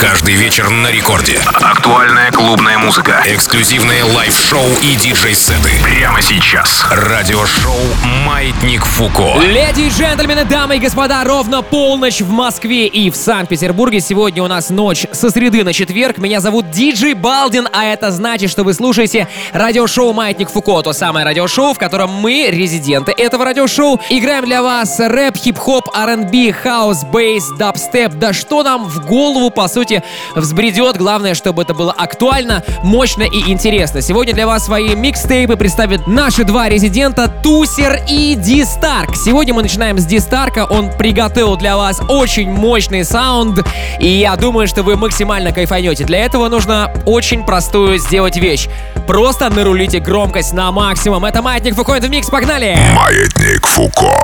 Каждый вечер на рекорде. Актуальная клубная музыка. Эксклюзивные лайв-шоу и диджей-сеты. Прямо сейчас. Радиошоу «Маятник Фуко». Леди и джентльмены, дамы и господа, ровно полночь в Москве и в Санкт-Петербурге. Сегодня у нас ночь со среды на четверг. Меня зовут Диджей Балдин, а это значит, что вы слушаете радиошоу «Маятник Фуко». То самое радиошоу, в котором мы, резиденты этого радиошоу, играем для вас рэп, хип-хоп, R&B, хаус, бейс, дабстеп. Да что нам в голову, по сути, сути, взбредет. Главное, чтобы это было актуально, мощно и интересно. Сегодня для вас свои микстейпы представят наши два резидента Тусер и Ди Старк. Сегодня мы начинаем с Ди Старка. Он приготовил для вас очень мощный саунд, и я думаю, что вы максимально кайфанете. Для этого нужно очень простую сделать вещь. Просто нарулите громкость на максимум. Это Маятник Фуко, это Микс, погнали! Маятник Фуко.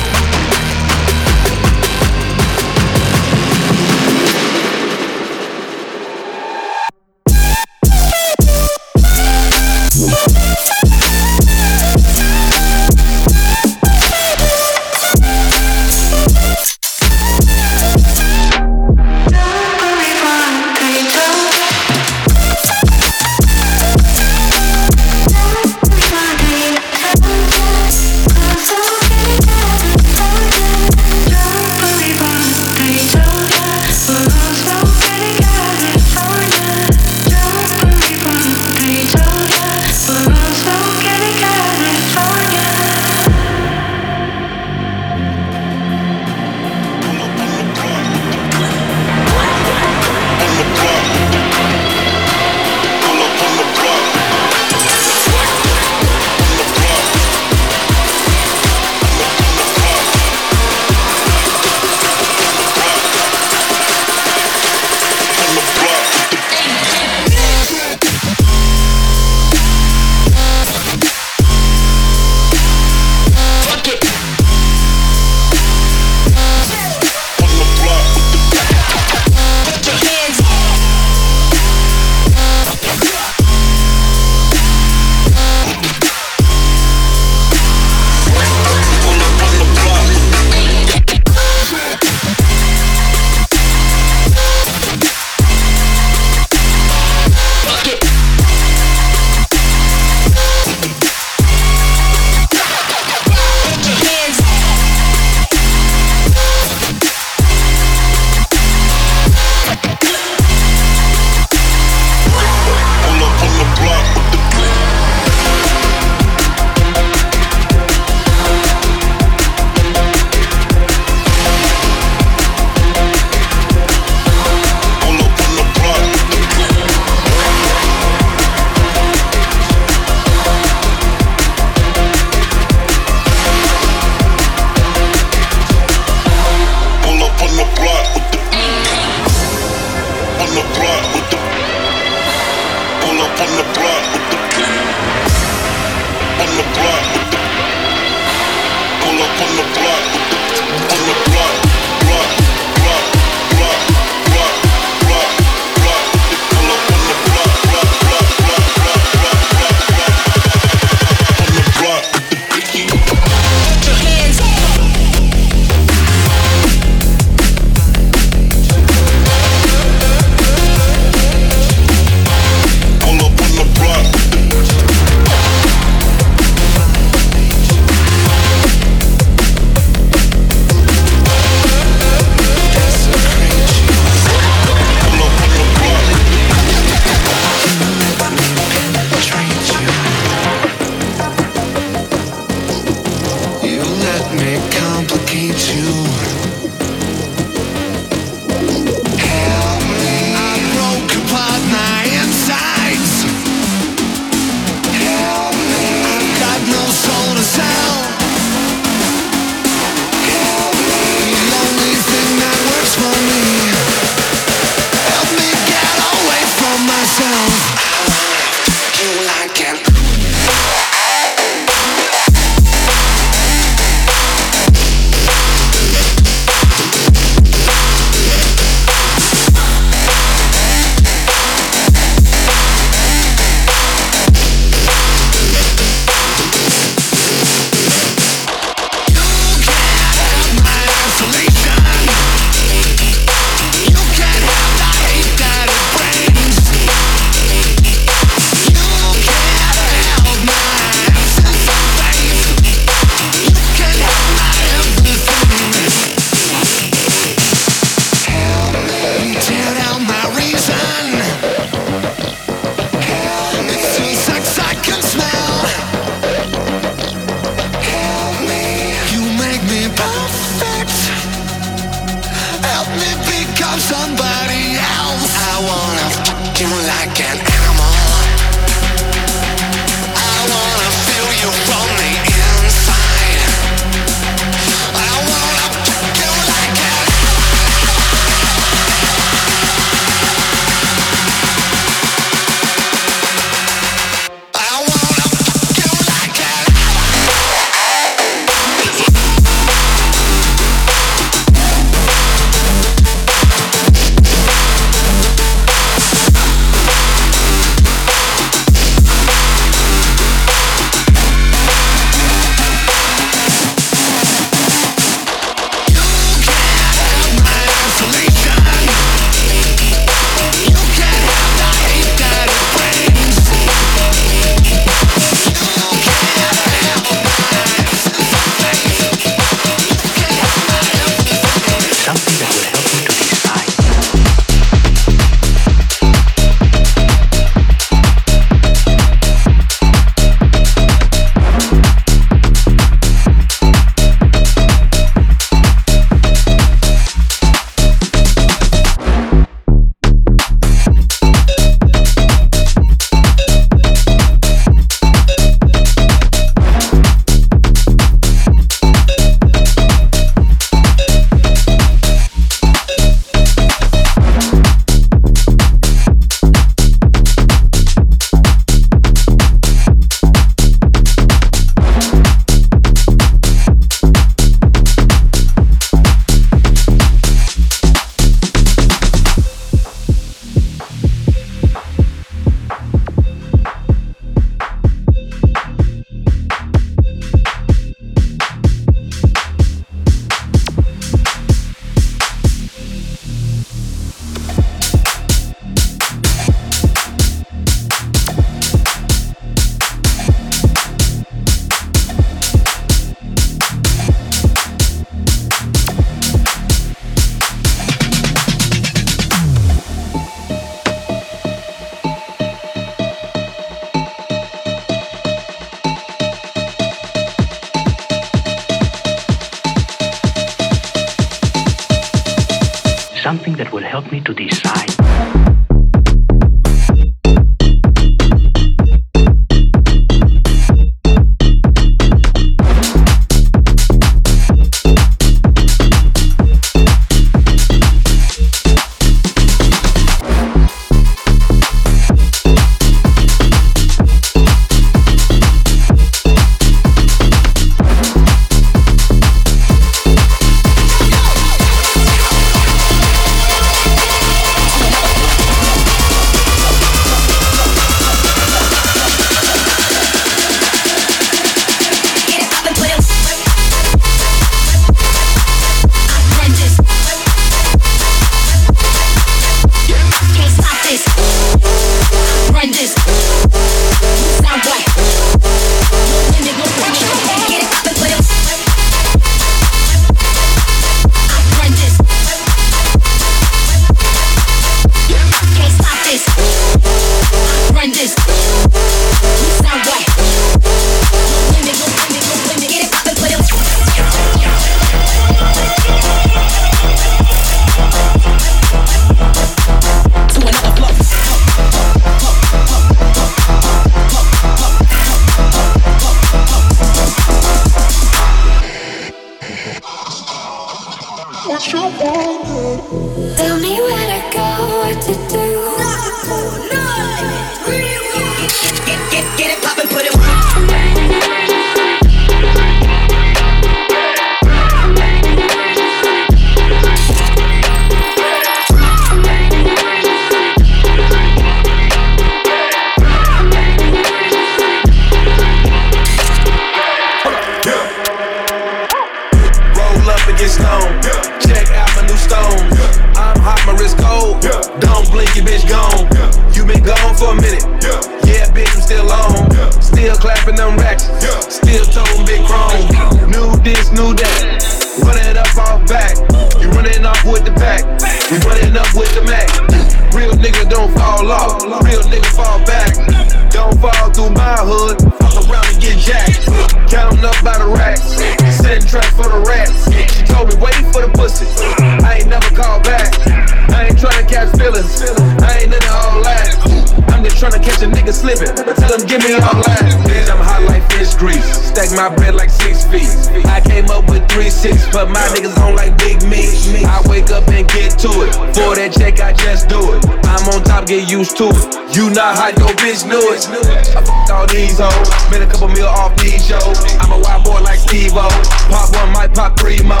Just do it. I'm on top, get used to it. You not hot, your bitch knew it. I fucked all these hoes. Made a couple mil off these shows. I'm a wild boy like Steve-O. Pop one, might pop three more.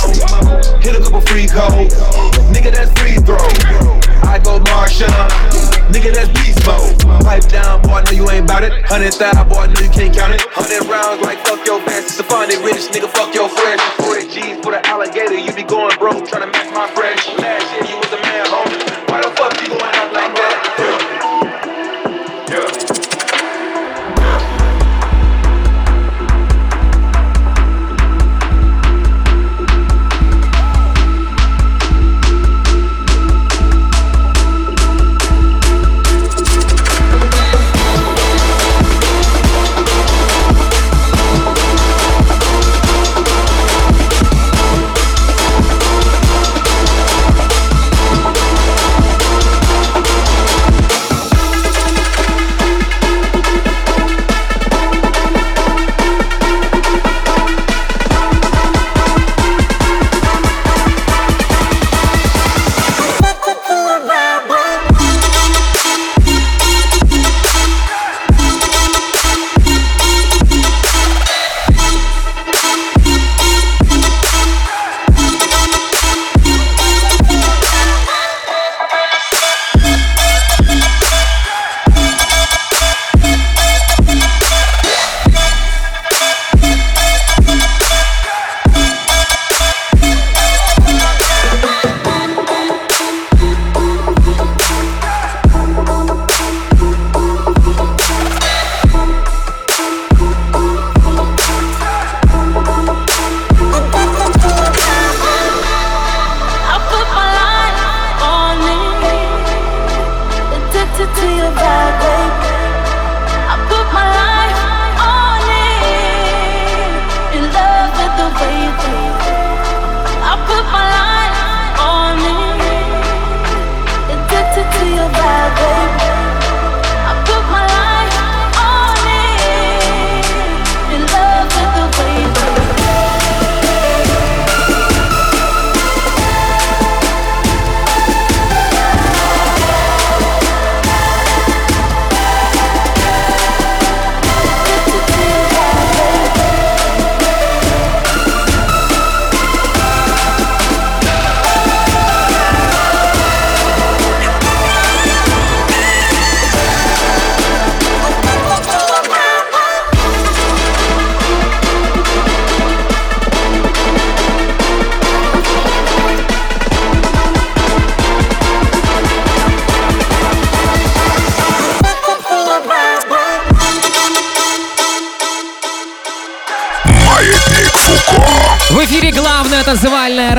Hit a couple free codes. Nigga, that's free throw. I go Marshawn. Nigga, that's beast mode. Pipe down, boy, I know you ain't bout it. Hundred thousand, boy, I know you can't count it. Hundred rounds like fuck your fans. It's a funny rich nigga, fuck your friends. 40 G's for the alligator, you be going broke trying to match my fresh. Last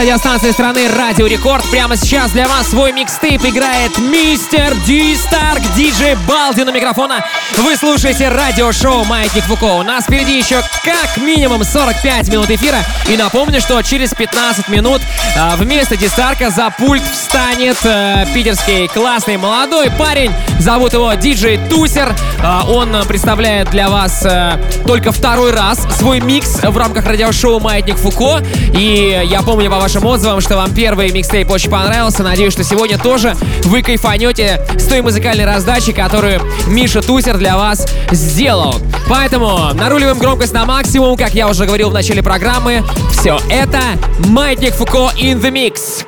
радиостанция страны Радио Рекорд. Прямо сейчас для вас свой микстейп играет мистер Ди Старк, диджей Балди на микрофона. Вы слушаете радиошоу Маятник Фуко. У нас впереди еще как минимум 45 минут эфира. И напомню, что через 15 минут а, вместо Ди Старка за пульт встанет э, питерский классный молодой парень. Зовут его диджей Тусер. А, он представляет для вас э, только второй раз свой микс в рамках радиошоу Маятник Фуко. И я помню по вашим отзывам, что вам первый микстейп очень понравился. Надеюсь, что сегодня тоже вы кайфанете с той музыкальной раздачи, которую Миша Тусер для вас сделал. Поэтому наруливаем громкость на максимум, как я уже говорил в начале программы. Все это Маятник Фуко in the Mix.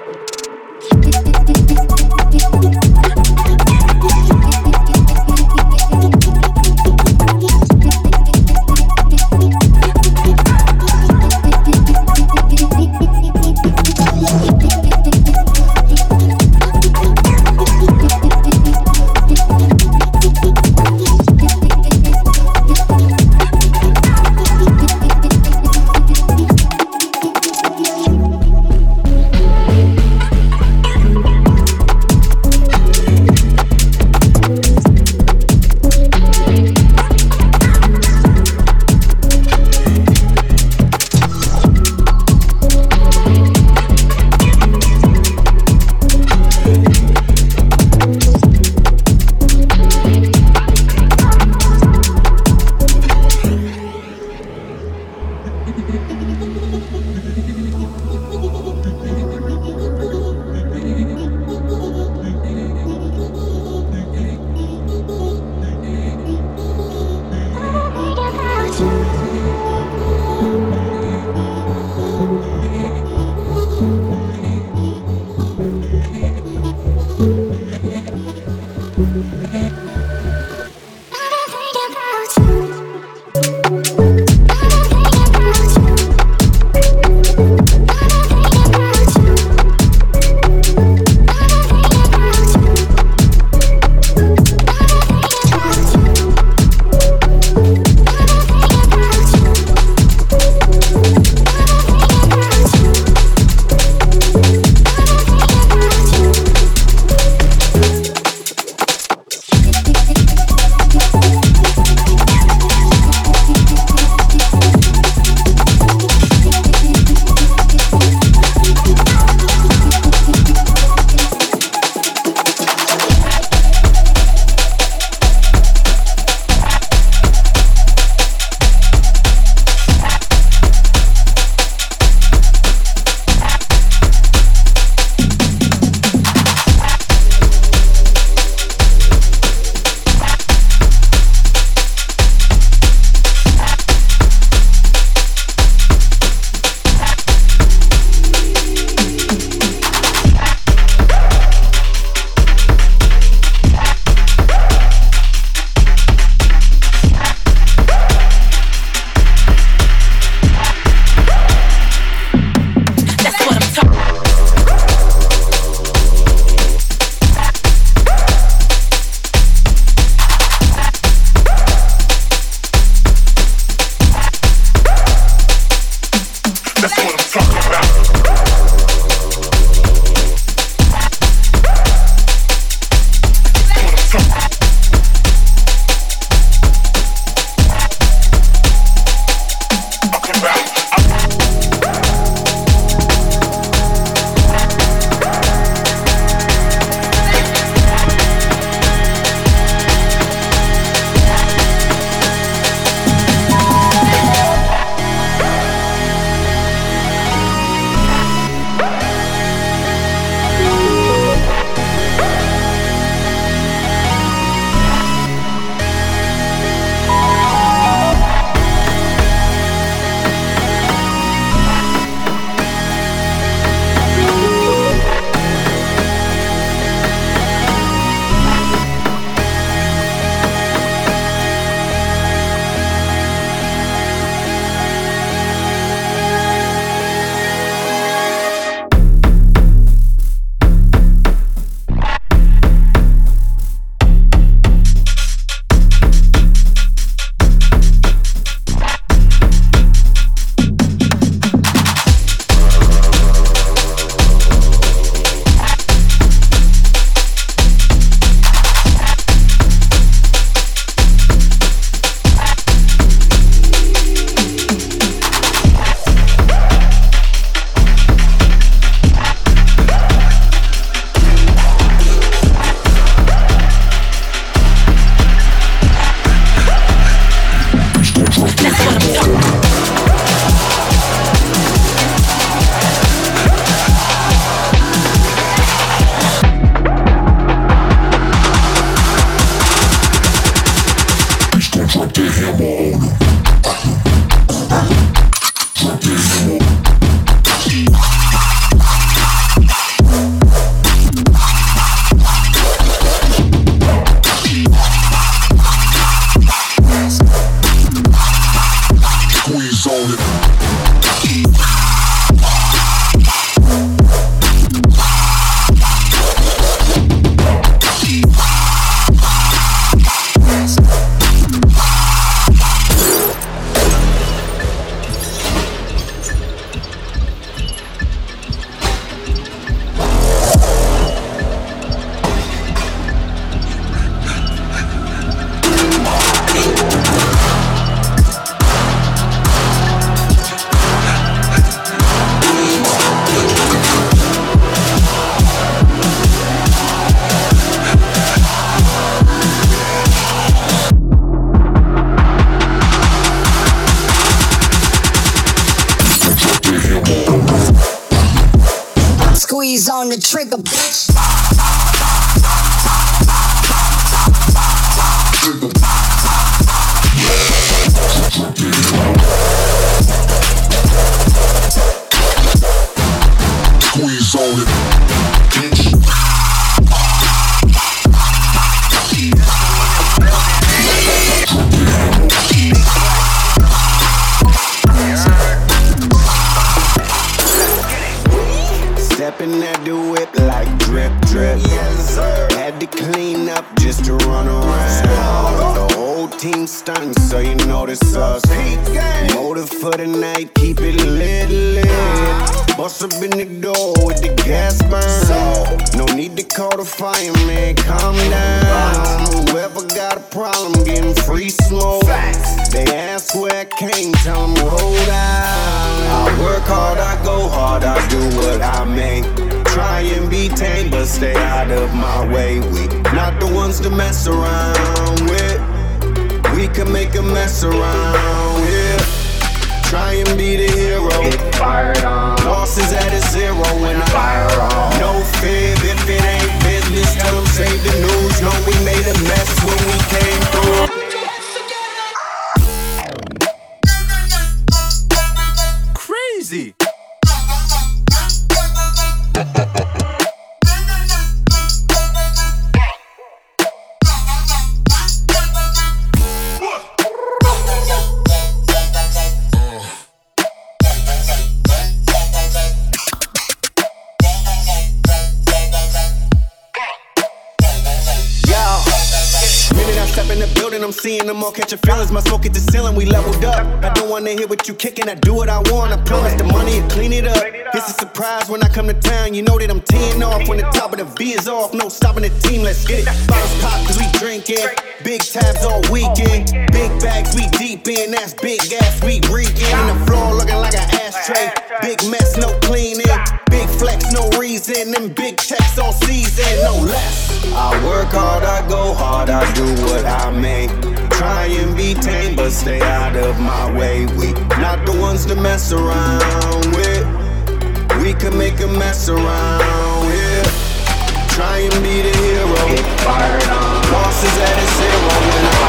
Stay out of my way. We not the ones to mess around with. We can make a mess around here. Try and be the hero. Get fired on. Losses at a zero when I fire on. No fear if it ain't business. Tell them save the news. Hear what you kicking, I do what I want. I promise when I come to town, you know that I'm teeing off. When the top of the V is off, no stopping the team, let's get it. Bottles pop, cause we drinking. Big tabs all weekend. Big bags, we deep in, that's big gas, we reeking. And the floor looking like an ashtray. Big mess, no cleaning. Big flex, no reason. Them big checks all season, no less. I work hard, I go hard, I do what I make. Try and be tame, but stay out of my way. We not the ones to mess around with. We can make a mess around here. Try and be the hero. Get fired up. Losses at a zero we.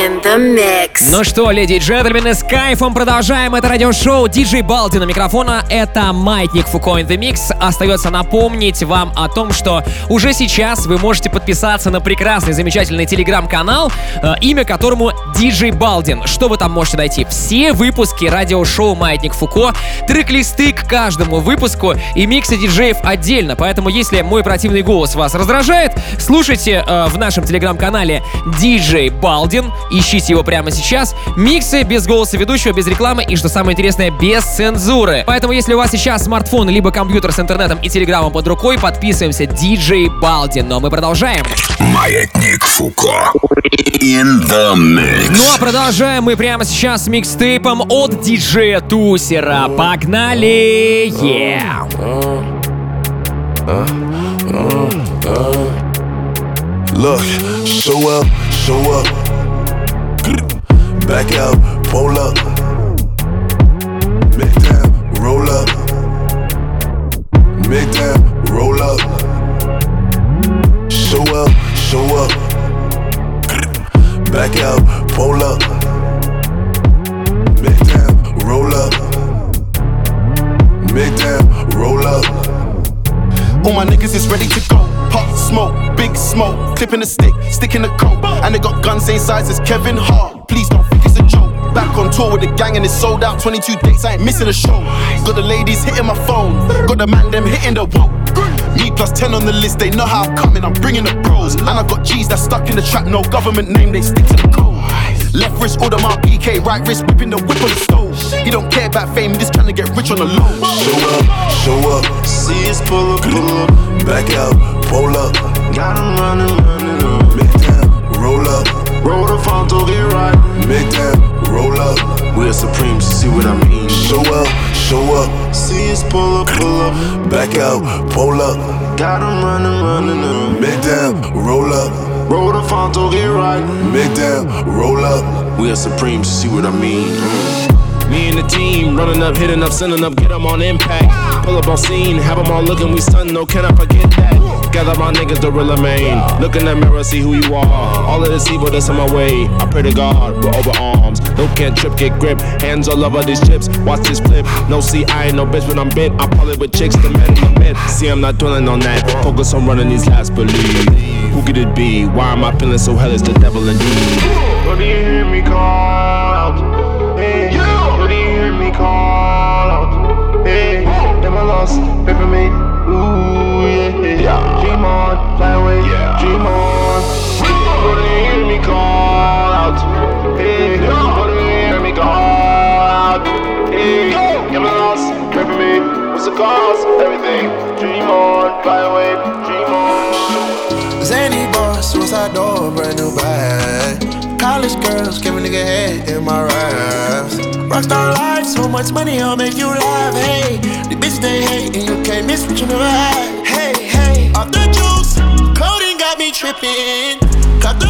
FM. Ну что, леди и джентльмены, с кайфом продолжаем это радиошоу. Диджей Балди на микрофона. Это Маятник Фуко in the Mix. Остается напомнить вам о том, что уже сейчас вы можете подписаться на прекрасный, замечательный телеграм-канал, э, имя которому Диджей Балдин. Что вы там можете найти? Все выпуски радиошоу Маятник Фуко, трек-листы к каждому выпуску и миксы диджеев отдельно. Поэтому, если мой противный голос вас раздражает, слушайте э, в нашем телеграм-канале Диджей Балдин. Ищите его прямо сейчас. Миксы без голоса ведущего, без рекламы и, что самое интересное, без цензуры. Поэтому, если у вас сейчас смартфон либо компьютер с интернетом и телеграммом под рукой, подписываемся Диджей Балдин. Но мы продолжаем. Маятник Фуко. In the mix. Ну а продолжаем мы прямо сейчас с микстейпом от диджея Тусера. Погнали! Yeah! Look, show up, show up. Back out, pull up. Make down, roll up. Make down, roll up. Show up, show up. Back out, pull up. Make down, roll up. Make down, roll up. All my niggas is ready to go. Pop smoke, big smoke, clipping the stick, sticking the coat. And they got guns same size as Kevin Hart. Please don't think it's a joke. Back on tour with the gang and it's sold out. 22 dates, I ain't missing a show. Got the ladies hitting my phone, got the man them hitting the wall. Me plus 10 on the list, they know how I'm coming, I'm bringing the bros. And I got G's that stuck in the trap, no government name, they stick to the code. Left wrist, order my PK, right wrist, whipping the whip on the stove. He don't care about fame, he just trying to get rich on the low. Show up, show up. See us pull up, pull up. Back out, pull up. Got 'em running, running up. Make down, roll up. Roll the phone, to get right. Make down, roll up. We're supreme, see what I mean. Show up, show up. See us pull up, pull up. Back out, pull up. Got 'em running, running up. Make down, roll up. Roll the phone, to get right. Make down, roll up. We are supreme, see what I mean. Me and the team running up, hitting up, sending up, get them on impact. Pull up on scene, have them all looking, we stun, no, can I forget that? Gather my niggas, the real main. Look in the mirror, see who you are. All of this evil that's in my way. I pray to God, we're over arms. No can't trip, get grip. Hands all over these chips, watch this flip. No, see, I ain't no bitch when I'm bent. I pull it with chicks, the man in the bed. See, I'm not dwelling on that. Focus on running these last believe. Who could it be? Why am I feeling so hell? It's the devil indeed. What do you hear me call out? Hey, what do you hear me call out? Hey, am I lost? Pray for me. Ooh, yeah, yeah. Dream on, fly away, dream on. What do you hear me call out? Hey, what do you hear me call out? Hey, am I lost? Pray for me. What's the cost? Everything. Dream on, fly away, dream on. Zany boss, suicide door, brand new bag. College girls, give a nigga head in my raps. Rockstar life, so much money, I'll make you laugh. Hey, the bitch they hate, and you can't miss what you never had. Hey, hey, off the juice, clothing got me tripping. Cut the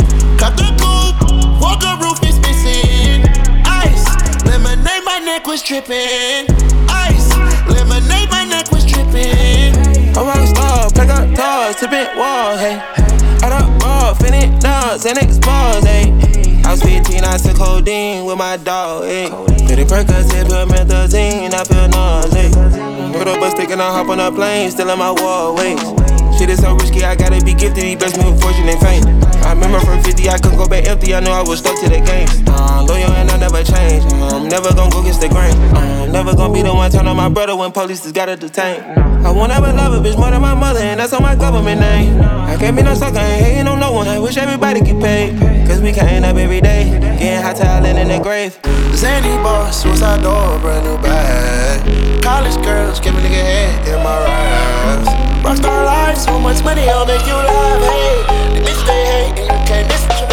Cut the roof is missing. Ice, lemonade, my neck was tripping. Ice, lemonade, my neck was tripping. I'm rock star, pack up doors, tipping walls, hey. Add up raw, finish dogs, and expose, hey. I was 15, I took codeine with my dog, hey. Pretty Percocet, promethazine, I feel nauseous. Up a stick and I hop on a plane, still in my wall, wait. Shit is so risky, I gotta be gifted. He blessed me with fortune and fame. I remember from 50, I couldn't go back empty. I knew I was stuck to the game. Uh, loyal and I never change. I'm never gonna go against the grain. I'm never gonna be the one turn on my brother when police just gotta detain. I won't ever love a bitch more than my mother, and that's on my government name. I can't be no sucker, ain't hating on no one. I wish everybody get paid. Cause we can't up every day, getting hot talent in the grave. Zany boss, suicide door, brand new bag. College girls, give a nigga head in my raps. Rockstar life, so much money, I'll make you laugh. Hey, the bitch they hate, and you can't miss what you.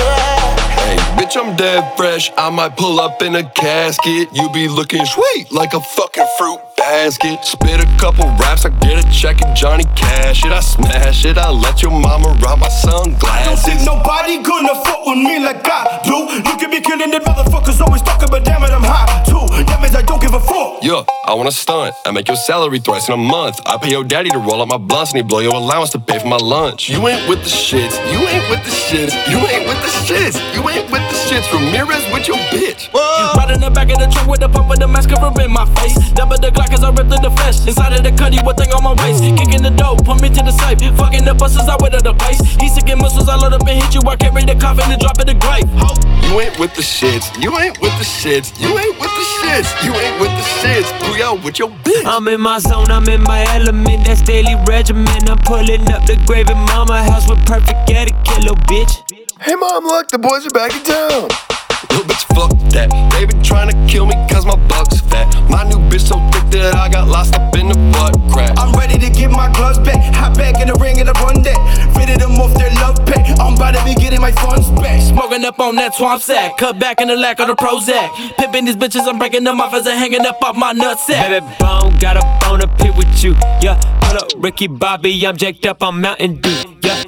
Hey, bitch, I'm dead fresh. I might pull up in a casket. You be looking sweet like a fucking fruit basket. Spit a couple raps, I get a check and Johnny Cash it. I smash it. I let your mama rob my sunglasses. Don't think nobody gonna fuck with me like I do. You can be killing the motherfuckers always talking, but damn it, I'm hot too. That means I don't give give a fuck. Yeah, I wanna stunt. I make your salary thrice in a month. I pay your daddy to roll up my blunts and he blow your allowance to pay for my lunch. You ain't with the shits. You ain't with the shits. You ain't with the shits. You ain't with the shits. Ramirez with your bitch. Right in the back of the trunk with the pump with the mascara in my face. Double the Glock as I rip through the flesh. Inside of the cutty, one thing on my waist. Kicking the dough, put me to the safe. Fucking the buses, I went to the place. He sick and missiles, I load up and hit you. I carry the coffin and drop in the grave. Ho. You ain't with the shits. You ain't with the shits. You ain't with the shits. You ain't with the shits. Booyah with your bitch. I'm in my zone, I'm in my element. That's daily regimen. I'm pulling up the grave in mama house with perfect etiquette, little bitch. Hey mom, look, the boys are back in town. Little bitch, fuck that. They been trying to kill me cause my buck's fat. My new bitch so thick that I got lost up in the butt crack. I'm ready to get my gloves back. Hop back in the ring and I run that. Fitted them off their love pay. I'm about to be getting my funds back. Smoking up on that swamp sack. Cut back in the lack of the Prozac. Pimping these bitches, I'm breaking them off as I'm hanging up off my nutsack. Baby bone, got a bone to pit with you. Yeah, hold up, Ricky Bobby, I'm jacked up on Mountain Dew. Yeah.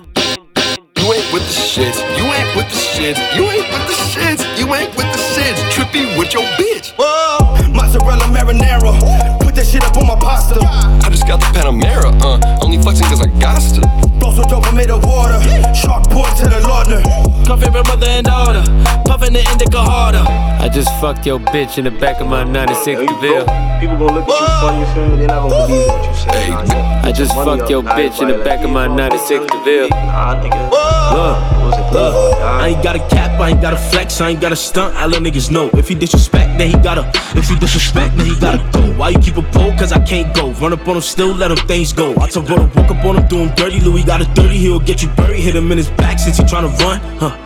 You ain't with the shits. You ain't with the shits. You ain't with the shits. You ain't with the shits. Trippy with your bitch. Whoa, mozzarella marinara. Put that shit up on my pasta. I just got the Panamera, uh. Only flexing cause I got to. Flow so dope, I made of water. Shark port to the Lordner. Come favorite mother and daughter. Puffin' the indica harder. I just fucked your bitch in the back of my 96 DeVille. People gonna look at you funny, you feel me? They're not gonna believe what you say. Hey, nah. I just fucked up, your bitch in the back of my 96 DeVille. Nah, nigga. Look, What's the thing, look? I ain't got a cap, I ain't got a flex, I ain't got a stunt. I let niggas know. If he disrespect, then he gotta. If he disrespect, then he gotta go. Why you keep a pole? Cause I can't go. Run up on him, still let him things go. I told brother, woke up on him, doing dirty. Louis got a 30, he'll get you buried. Hit him in his back since he tryna run, huh?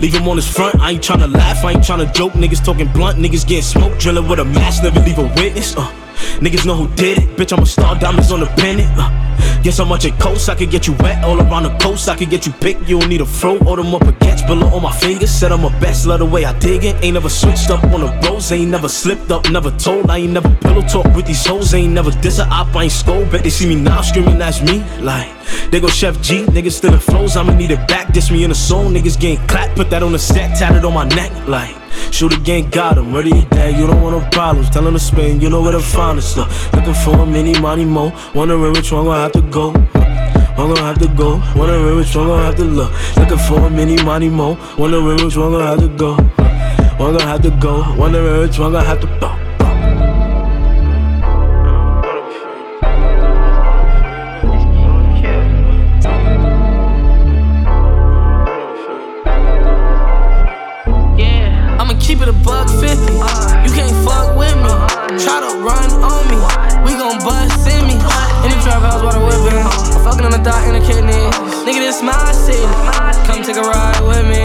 Leave him on his front, I ain't tryna laugh, I ain't tryna joke. Niggas talking blunt, niggas getting smoke, drilling with a mask, never leave a witness. Uh. Niggas know who did it, bitch. I'm a star, diamonds on the pennant. Uh. Guess how much it costs? I could get you wet all around the coast. I could get you picked. You don't need a fro or them up a catch below on my fingers. Said I'm a best, love the way I dig it. Ain't never switched up on the bros. Ain't never slipped up, never told. I ain't never pillow talk with these hoes. Ain't never diss a op, I ain't scold. Bet they see me now screaming, that's me. Like, they go Sheff G, niggas stealing flows. I'ma need it back. Diss me in the soul. Niggas getting clapped. Put that on the set, tatted on my neck. Like, shoot again, got him. Ready to die, you don't want no problems. Tell him to spin, you know where to find us. Uh, looking for a mini money mo. Wondering which one gonna have to go. I'm gonna have to go. Wondering which one gonna have to look. Looking for a mini money mo. Wondering which one gonna have to go. One gonna have to go. Wondering which one gonna have to go. I'm fucking on the dot in the kidneys. Nigga, this my city. Come take a ride with me.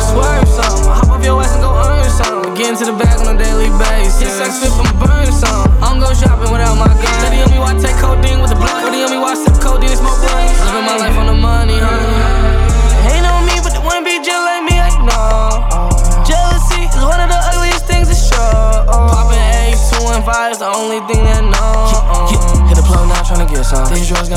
Swerve some. Hop off your ass and go earn some. Get into the bag on a daily basis. Get Sex fit, I'ma burn some. I don't go shopping without my gun. Study on me while I take codeine with the blood. Study on me while I sip codeine and smoke blunts. Living my life on the money, huh? Ain't on me, but the one be just like me, I know. Jealousy is one of the ugliest things to show. Poppin' A's, two and five is the only thing that know. Hit the plug now, tryna get some. These drugs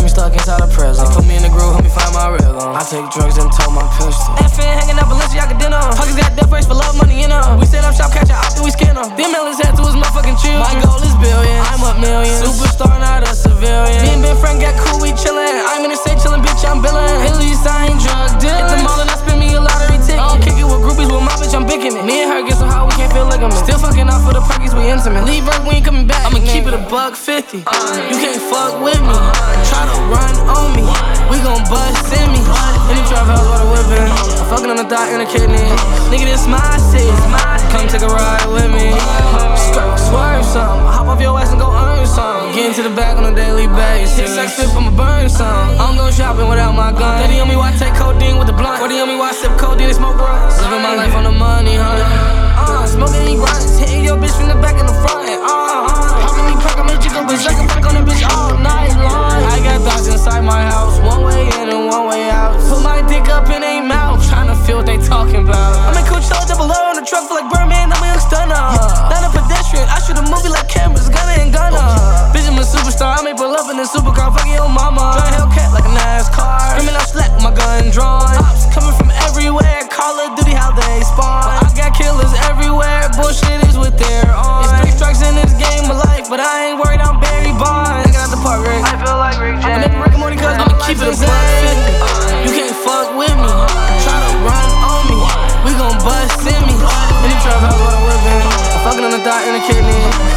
take drugs and tow my pistol. FN hanging up Balenciaga dinner. Pockets got death race for love, money in them. We set up shop, catch a op, and we skin them. Them millions had to his motherfucking children. My goal is billion. I'm up millions. Superstar, not a civilian. Me and Ben Frank got cool, we chillin'. I'm in the state chillin', bitch, I'm billin'. Ligament. Still fucking off for the perkies, we intimate. Leave work, we ain't coming back. I'ma keep it a buck 50. You can't fuck with me. Try to run on me. We gon' bust in me. The trap house, while the whipping. I'm fucking on the thought in the kidney. Nigga, this my city. Come take a ride with me. Skirt, swerve some. Hop off your ass and go earn some. Get into the back on a daily basis. Sex fit, I'ma burn some. I don't go shopping without my gun. Daddy on me, why take codeine with the blunt? Daddy on me, why sip codeine and smoke blunts? Living my life on the money, huh? Uh, smoking these grinds, hitting your bitch from the back and the front. Uh, uh, popping me crack, I'm a chicken bitch, I can fuck on a bitch all night long. I got thoughts inside my house, one way in and one way out. Put my dick up in their mouth, trying to feel what they talking about. I'm in Coachella, double O on the truck, like Birdman, I'm a young stunner. Not a I shoot a movie like cameras, Gunna and Gunna. Bitch, I'm a superstar. I make love in a supercar, fuck your mama. Drive Hellcat like a NASCAR. Screaming out slap my gun drawn. Ops coming from everywhere. Call of Duty, how they spawn. I got killers everywhere. Bullshit is with their arms. It's three strikes in this game of life, but I ain't worried. I'm Barry Bonds. I got the part, Rick. I feel like Rick James. I'm a record Rick cause I'ma keep it a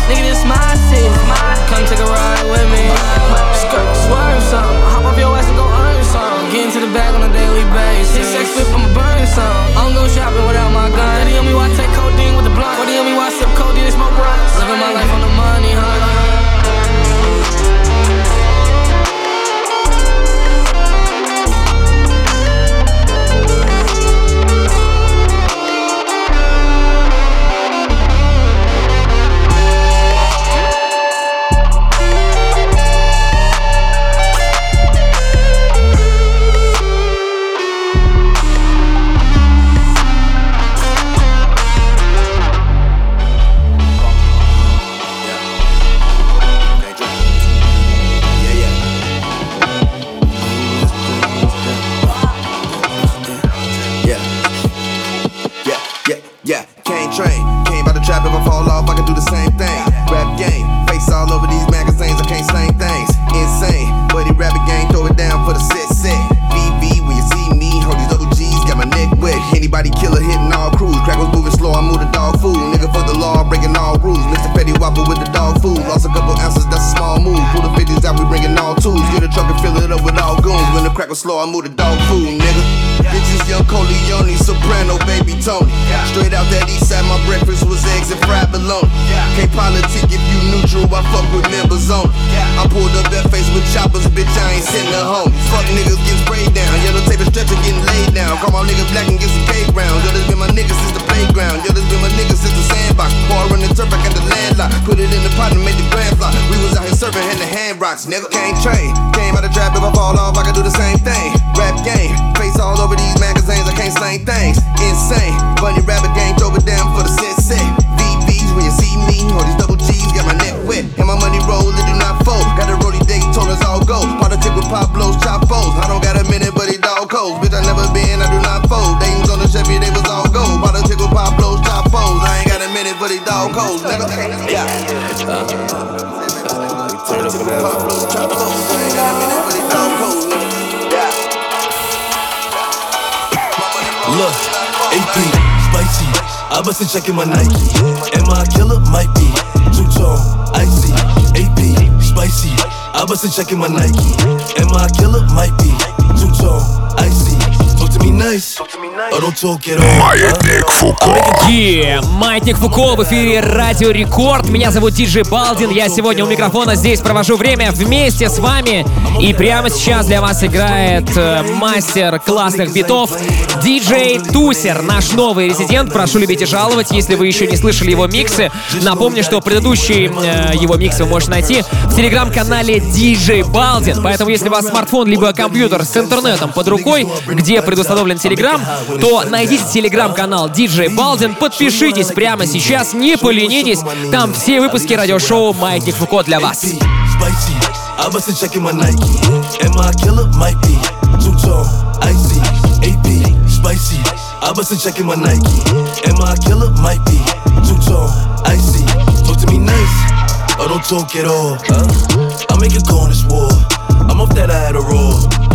Nigga, this my city. Come take a ride with me. Skirt, swerve something. Hop off your ass and go earn something. Get into the bag on a daily basis. Sex whip, I'ma burn some. I don't go shopping without my gun. Daddy on me, why take codeine with the blunt? Daddy on me, why rocks, nigga. Kane Train. Came out the trap, if I fall off, I can do the same thing. Rap game, face all over these magazines, I can't slang things. Insane. Bunny rabbit gang, throw it down for the set set. VBs when you see me, all these double G's got my neck wet. And my money roll, it do not fold. Got a told us all go. Politic with pop blows, Pablo's chopos. I don't got a minute, but he dog codes. Bitch, I never been, I do not fold. They was on the Chevy, they was all gold. Politic with pop blows, Pablo's chopos. I ain't got a minute, but he dog codes, nigga. Yeah. Turn a. Look, AP, spicy. I been checking my Nike. Am I a killer? Might be. Two tone, icy. AP, spicy. I been checking my Nike. Am I a killer? Might be. Two tone, icy. Talk to me nice. Маятник Фуко. Yeah, Маятник Фуко в эфире Радио Рекорд. Меня зовут Диджей Балдин. Я сегодня у микрофона здесь провожу время вместе с вами. И прямо сейчас для вас играет э, мастер классных битов Диджей Тусер, наш новый резидент. Прошу любить и жаловать, если вы еще не слышали его миксы. Напомню, что предыдущий э, его микс вы можете найти в телеграм-канале Диджей Балдин. Поэтому, если у вас смартфон либо компьютер с интернетом под рукой, где предустановлен телеграм, то найдите телеграм-канал Диджей Балдин, подпишитесь прямо сейчас, не поленитесь. Там все выпуски радиошоу Маятник Фуко для вас. I been checking my Nike. Am I a killer? Might be. Two tone, icy. AP, spicy. I been checking my Nike. Am I a killer? Might be. Two tone, icy. Talk to me nice. Or don't talk at all. I make a call on this war. I'm off that I had a roll.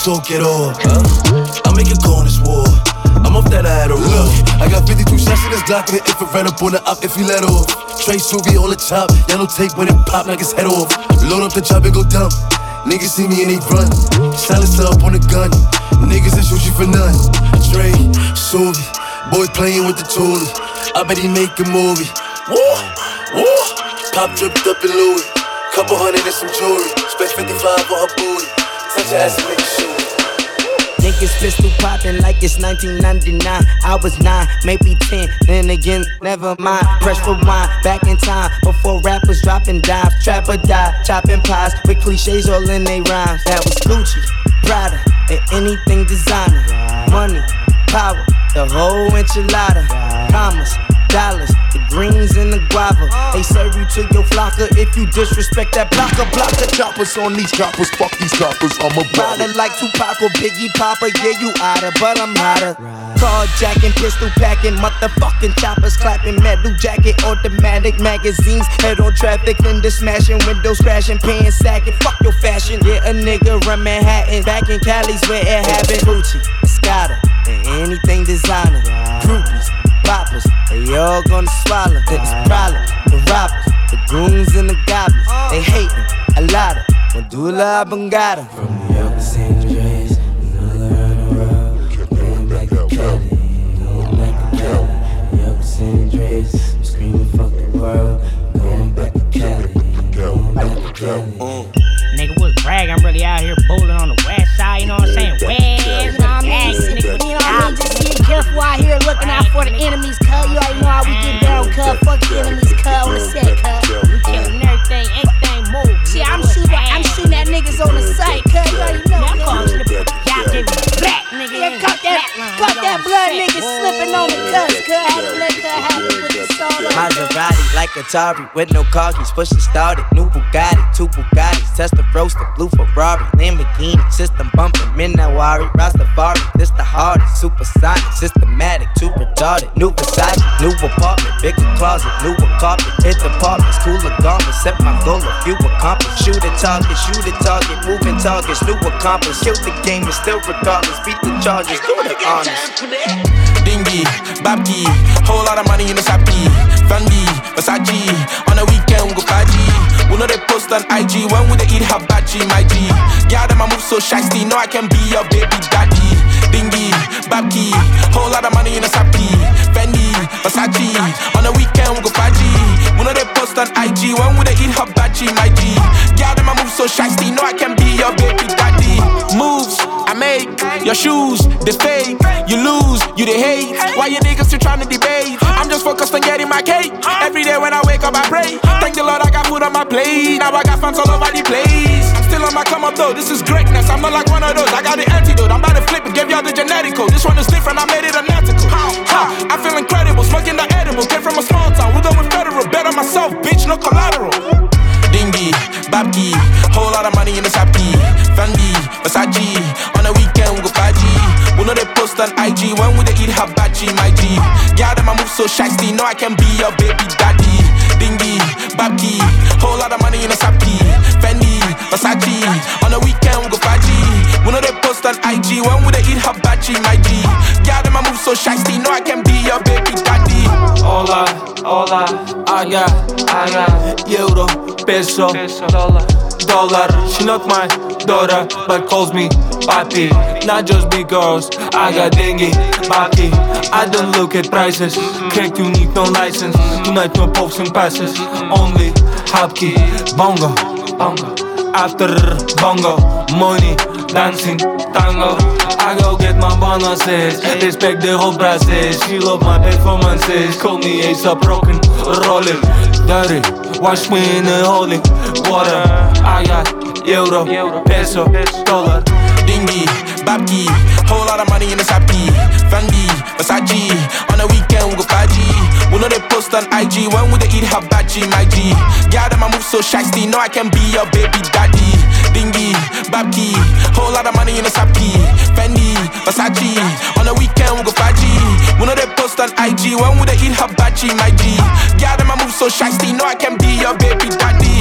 Talk at all. I make a call on this war. I'm off that I a. Look, I got 52 shots in this Glock and an infrared up on the up if he let off. Trey Suvi on the top, yellow tape when it pop like his head off. Load up the chop and go dumb. Niggas see me and they run. Silencer up on the gun. Niggas that shoot you for none. Trey Suvi, boy playing with the toolie. I bet he make a movie. Woo, woo. Pop dripped up in Louis. Couple hundred and some jewelry. Spent 55 on her booty. Touch her ass and make a shoot. Niggas pistol popping like it's 1999. I was nine, maybe 10. Then again, never mind. Press for rewind, back in time before rappers dropping dimes. Trap or die, chopping pies with cliches all in they rhymes. That was Gucci, Prada, and anything designer. Money, power, the whole enchilada. Commas, dollars, the greens and the guava. They serve you to your flocker if you disrespect that blocker. Blocker Choppers on these choppers, fuck these choppers, I'm a Rider like Tupac or Biggie Papa, yeah, you outta, but I'm hotter. Carjacking, pistol packing, motherfucking choppers clapping, metal jacket, automatic magazines, head on traffic, fender smashing, windows crashing, pants sagging, fuck your fashion, yeah, A nigga run Manhattan, back in Cali's where it happened. Gucci, Escada, and anything designer. Groupies, boppers, they all gonna swallow. It's uh-huh. problem, the robbers, the goons and the goblins. Uh. They hating a lot of Mandula Bangada. From New York to San Andreas, another around the world. Going back to Cali, going back to Cali. New York to San Andreas, I'm screaming fuck the world. Going back to Cali, going back to Cali. Bragging, I'm really out here bowling on the west side, you know what I'm saying? West, you know what I mean? You know what I mean? Just be careful out here looking out for the enemies, cuz. You already know like Atari with no car keys, push it started. New Bugatti, two Bugattis, Tesla roasted, blue Ferrari, Lamborghini, system bumping, Minawari, Rastafari. This the hardest, supersonic, systematic, too retarded. New Versace, new apartment, bigger closet, newer carpet, hit apartments, cooler garments. Set my goal, a few accomplished. Shoot a target, shoot a target, moving targets, new accomplice. Kill the game and still regardless, beat the charges, do the honors. Dengi, Babki, whole lot of money in the sappy. Fendi, Versace, on the weekend we go party. We know they post on IG when we they eat hibachi, my G. Yeah, them I move so shiesty, know I can be your baby daddy. Dengi, Babki, whole lot of money in a sappy. Fendi, Versace, on the weekend we go party. Know they post on IG when we they eat hibachi, my G. Yeah, them I move so shiesty, know I can be your baby daddy. Moves I make, your shoes they fake. You lose, you they hate. Why you niggas still trying to debate? I'm just focused on getting my cake. Every day when I wake up, I pray. Thank the Lord I got food on my plate. Now I got fans all over the place. I'm still on my come up though. This is greatness. I'm not like one of those. I got the antidote. I'm about to flip it, give y'all the genetic code. This one is different. I made it a natural. Ha, I feel incredible. Myself, bitch. No collateral. Dengi, Babki, whole lot of money in the sappy. Fendi, Versace, on the weekend we go party. We know they post on IG when we they eat hibachi, my G. Yeah, them I move so shiesty, know I can be your baby daddy. Dengi, Babki, whole lot of money in the sappy. Fendi, Versace, on the weekend we go party. We know they post on IG when we they eat hibachi, my G. Yeah, them I move so shiesty, know I can be your baby daddy. I got, I got euro, peso, dollar, dollar. She not my daughter, but calls me papi. Not just girls, I got dengue, papi. I don't look at prices, kijk you need no license. Tonight no pops and passes, only hapki, bongo, bongo. After bongo, money, dancing, tango. I go get my bonuses, respect the whole process. She love my performances, call me Ace up Broken, rolling, dirty. Wash me in the holy water. I got euro, peso, dollar. Dengi, Babki, whole lot of money in the sappy. Fendi, Versace, on the weekend we go party. We know they post on IG when we they eat hibachi, my G. Yeah, them I move so shiesty, know I can be your baby daddy. Dengi, Babki, whole lot of money in a sappy. Fendi, Versace, on the weekend we go party. We know they post on IG when we they eat hibachi, my G. Yeah, them I move so shiesty, know I can be your baby daddy.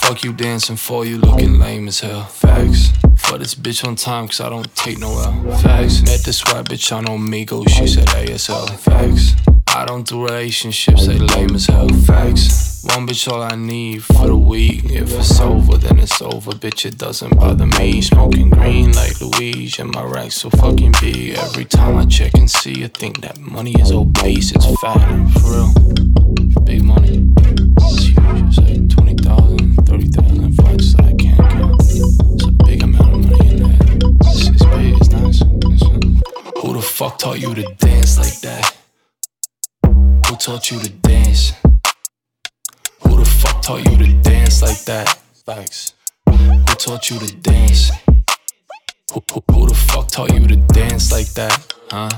Fuck you dancing for you looking lame as hell. Facts. For this bitch on time, cause I don't take no L. Facts. Met this white bitch on Omegle, she said ASL. Facts. I don't do relationships, they lame as hell. Facts. One bitch all I need for the week. If it's over, then it's over, bitch. It doesn't bother me. Smoking green like Louise, and my rack so fucking big. Every time I check and see, I think that money is obese. It's fat, for real. Big money. It's huge. It's like 20,000, 30,000 fucks I can't count. It's a big amount of money in that. It's, it's it's nice. It's, who the fuck taught you to dance like that? Who taught you to dance? Who the fuck taught you to dance like that? Facts. Who taught you to dance? Who, who, who the fuck taught you to dance like that? Huh?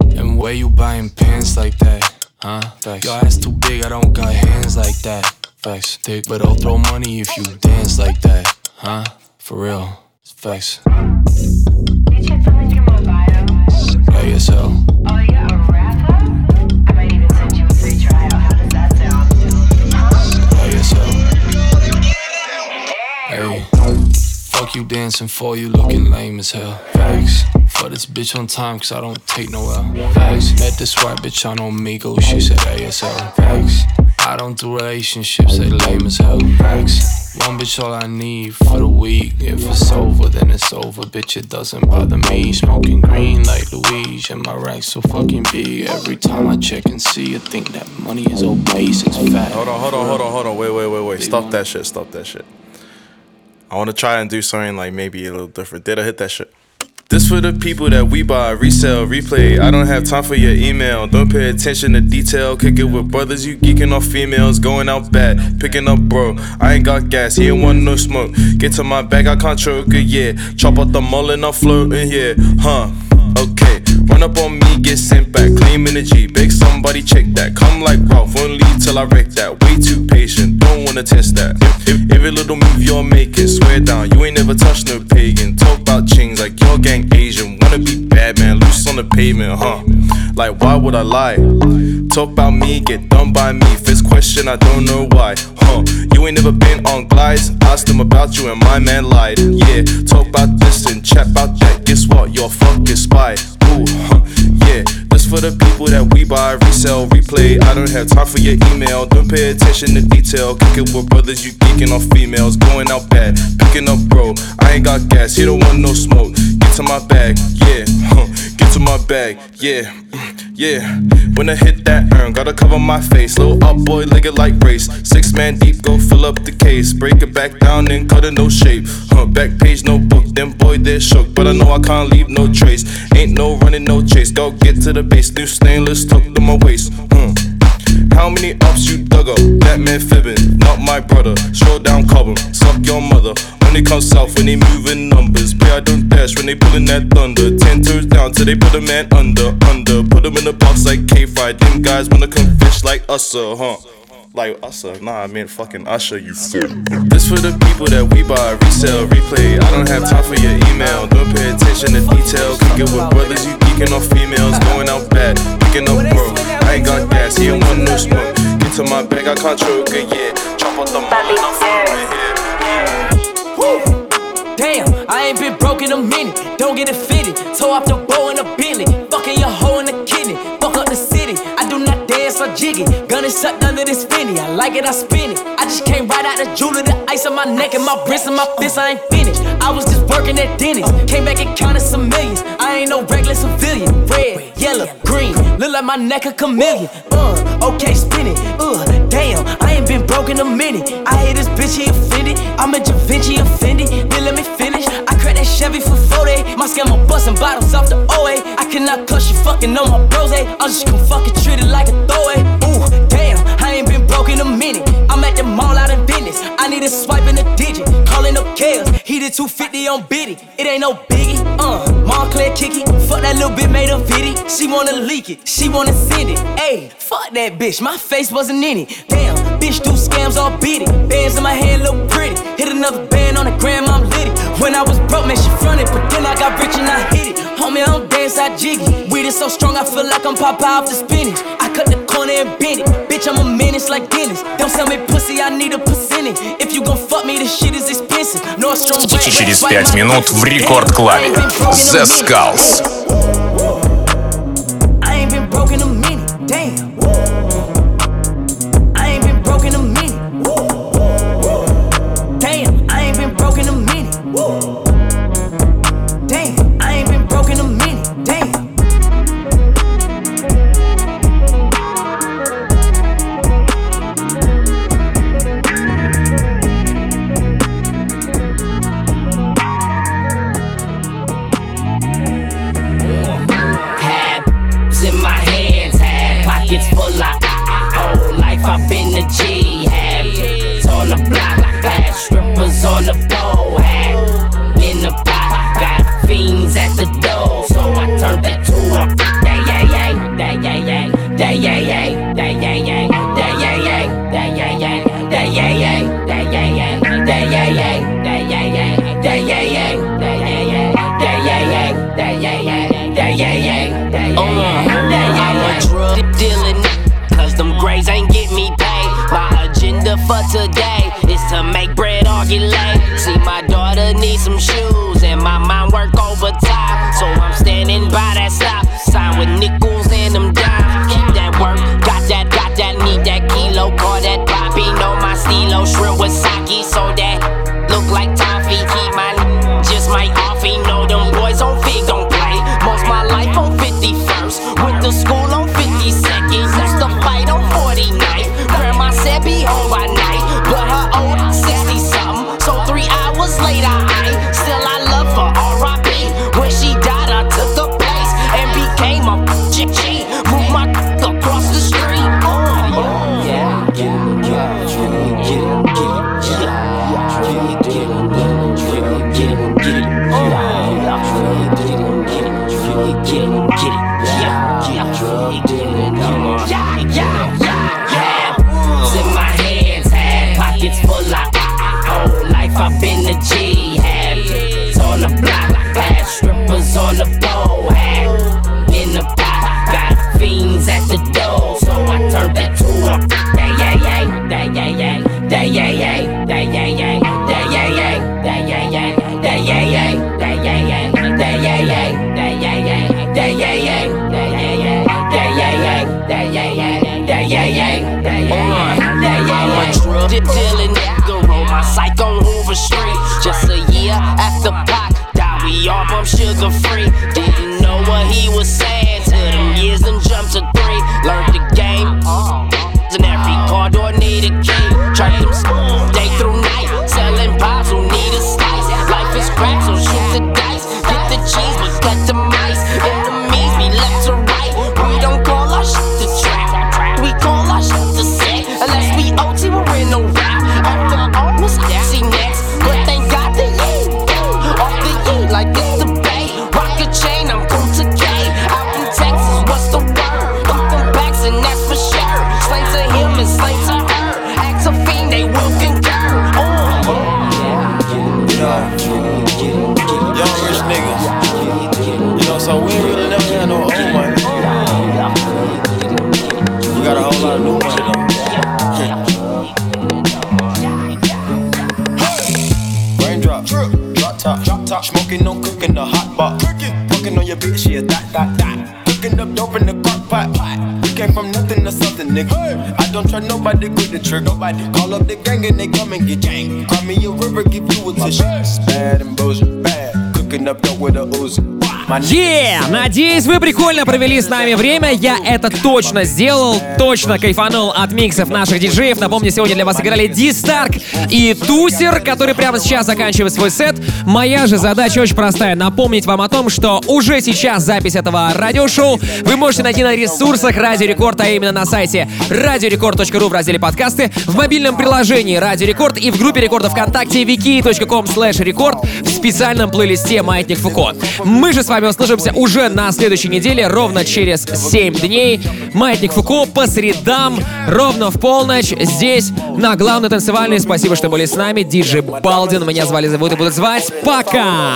And where you buying pants like that? Huh? Facts. Your ass too big, I don't got hands like that. Facts. Dick, but I'll throw money if you dance like that. Huh? For real. Facts. ASL. Dancing for you, looking lame as hell. Facts. For this bitch on time, cause I don't take no L. Facts. Met this white bitch on Omegle, she said ASL. Facts. I don't do relationships, they lame as hell. Facts. One bitch all I need for the week. If it's over, then it's over, bitch. It doesn't bother me. Smoking green like Louise, and my rack so fucking big. Every time I check and see, I think that money is obese. It's fat. Hold on, hold on, hold on, hold on. Wait, wait, wait, wait. Stop that shit. Stop that shit. I want to try and do something like maybe a little different. Did I hit that shit? This for the people that we buy, resell, replay. I don't have time for your email. Don't pay attention to detail. Kick it with brothers, you geeking off females. Going out bad, picking up bro. I ain't got gas, he ain't want no smoke. Get to my bag, I can't choke it, yeah. Chop out the mullet, I'm floating, yeah. Huh, okay. Run up on me, get sent back. Claim energy, beg somebody check that. Come like Ralph, won't leave till I wreck that. Way too patient, don't wanna test that. If, every little move you're making, swear down, you ain't never touched no pagan. Talk about chains like your gang Asian. Wanna be bad man, loose on the pavement, huh? Like, why would I lie? Talk about me, get done by me. First question, I don't know why, huh? You ain't never been on glides. Asked them about you and my man lied. Yeah, talk about this and chat about that. Guess what? You're fucking spy. Ooh, huh, yeah. This for the people that we buy, resell, replay. I don't have time for your email. Don't pay attention to detail. Kick it with brothers, you geeking off females. Going out bad, picking up bro. I ain't got gas, he don't want no smoke. Get to my bag, yeah. Huh. Get to my bag, yeah. Mm. Yeah, when I hit that urn, gotta cover my face. Little up boy, leg it like race. Six man deep, go fill up the case. Break it back down, then cut it no shape. Huh, back page, no book, then boy, they're shook. But I know I can't leave no trace. Ain't no running, no chase. Go get to the base, new stainless, tucked to my waist. Hmm. How many ups you dug up? That man fibbing, not my brother. Stroll down carbon, suck your mother. When it comes south, when they moving numbers. Pray I don't dash when they pulling that thunder. Ten toes down till they put a man under, under. Put him in a box like K-Fried. Them guys wanna come fish like us, uh, huh? Like us, uh, nah, I mean fucking Usher, you fool. This for the people that we buy, resell, replay. I don't have time for your email. Don't pay attention to detail. Kick it with brothers, you geeking off females. Going out bad, picking up bro. I ain't got gas, he don't want no smoke. Get to my bag, I can't choke it, yeah. Chop out the mullet, I'm falling here. Damn, I ain't been broke in a minute. Don't get it fitted. Toe off the bow in a Bentley. Jiggy. Gun is sucked under this finny. I like it, I spin it. I just came right out the jeweler. The ice on my neck and my wrist and my fist. I ain't finished. I was just working at Denny's. Came back and counted some millions. I ain't no regular civilian. Red, yellow, green. Look like my neck a chameleon. Uh, okay, spin it. Uh, damn, I ain't been broke in a minute. I hate this bitch, he offended. I'm a Da Vinci offended. Then let me finish. I Chevy for 40. My scammer busting bottles off the OA. I cannot cuss you fucking on my bros. I'm just gonna fucking treat it like a throwaway. Ooh, damn, I ain't been broke in a minute. I'm at the mall out of business. I need a swipe in a digit. Calling up Kales. He did 250 on Biddy. It ain't no biggie. Uh, Montclair kicky. Fuck that little bit made a pity. She wanna leak it. She wanna send it. Ayy, fuck that bitch. My face wasn't in it. Damn, bitch do scams all beat it. Bands in my hand look pretty. Hit another band on the gram, I'm litty. When I was broke, man, she fronted. But then I got rich and I hit it. Homie, I don't dance, I jiggy. Weed is so strong, I feel like I'm Popeye off the spinach. I cut the corner and bend it. Bitch, I'm a menace like Dennis. Don't sell me pussy, I need a percentage. If you gon' fuck me, this shit is expensive. No strong Через пять минут в Рекорд Клабе. The Skulls. for today is to make bread or get laid. See, my daughter needs some shoes, and my mom the trigger. Nobody call up the gang and they come and get gang. Cry me a river, give you a tissue. Bad and bullshit, bad. Cooking up dope with a Uzi. Е, надеюсь, вы прикольно провели с нами время. Я это точно сделал, точно кайфанул от миксов наших диджеев. Напомню, сегодня для вас играли Ди Старк и Тусер, который прямо сейчас заканчивает свой сет. Моя же задача очень простая. Напомнить вам о том, что уже сейчас запись этого радиошоу вы можете найти на ресурсах Радио Рекорд, а именно на сайте radiorecord.ru в разделе подкасты, в мобильном приложении Радио Рекорд и в группе рекорда ВКонтакте wiki.com slash рекорд в специальном плейлисте Маятник Фуко. Мы же с вами услышимся уже на следующей неделе, ровно через 7 дней. Маятник Фуко по средам, ровно в полночь, здесь, на главной танцевальной. Спасибо, что были с нами. Диджей Балдин, меня звали, зовут и будут звать. Пока!